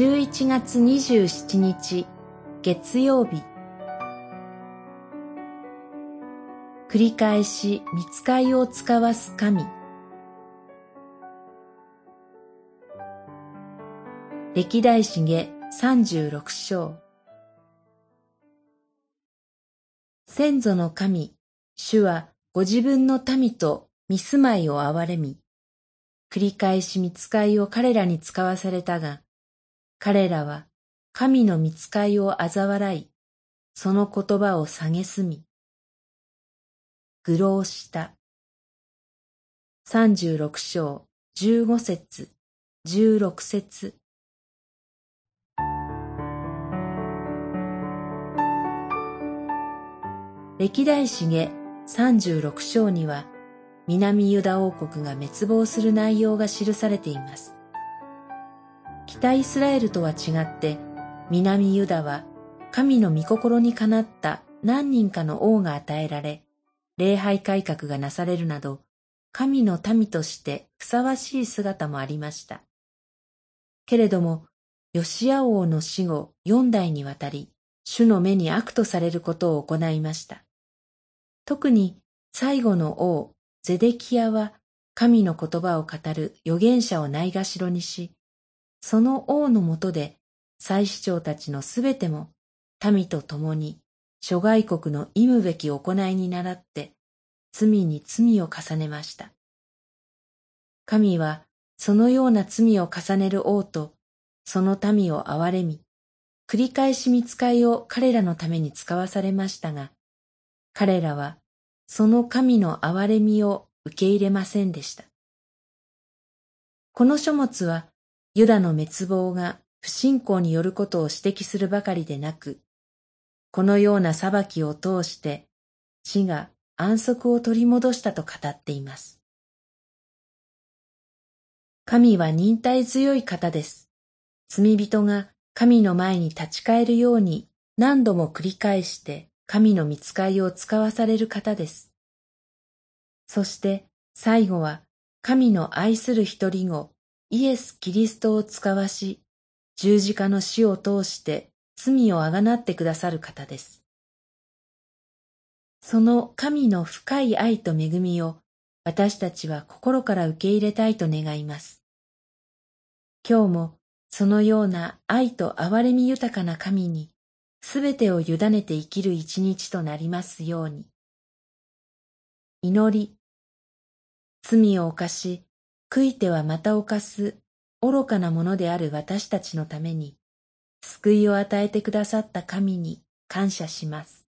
11月27日月曜日。繰り返し見つかいを使わす神。歴代史下36章。先祖の神、主はご自分の民と見住まいを憐れみ、繰り返し見つかいを彼らに使わされたが、彼らは神の見つかいを嘲笑い、その言葉を蔑み、愚弄した。三十六章十五節十六節歴代史下三十六章には南ユダ王国が滅亡する内容が記されています。北イスラエルとは違って南ユダは神の御心にかなった何人かの王が与えられ、礼拝改革がなされるなど、神の民としてふさわしい姿もありました。けれども、ヨシア王の死後四代にわたり、主の目に悪とされることを行いました。特に最後の王、ゼデキヤは神の言葉を語る預言者をないがしろにし、その王のもとで祭司長たちのすべても民と共に諸外国の忌むべき行いに倣って罪に罪を重ねました。神はそのような罪を重ねる王とその民を憐れみ、繰り返し見つかいを彼らのために使わされましたが、彼らはその神の憐れみを受け入れませんでした。この書物はユダの滅亡が不信仰によることを指摘するばかりでなく、このような裁きを通して地が安息を取り戻したと語っています。神は忍耐強い方です。罪人が神の前に立ち返るように何度も繰り返して神の見つかいを使わされる方です。そして最後は神の愛する一人子イエス・キリストを使わし、十字架の死を通して罪をあがなってくださる方です。その神の深い愛と恵みを私たちは心から受け入れたいと願います。今日もそのような愛と憐れみ豊かな神にすべてを委ねて生きる一日となりますように。祈り。罪を犯し、悔いてはまた犯す愚かなものである私たちのために、救いを与えてくださった神に感謝します。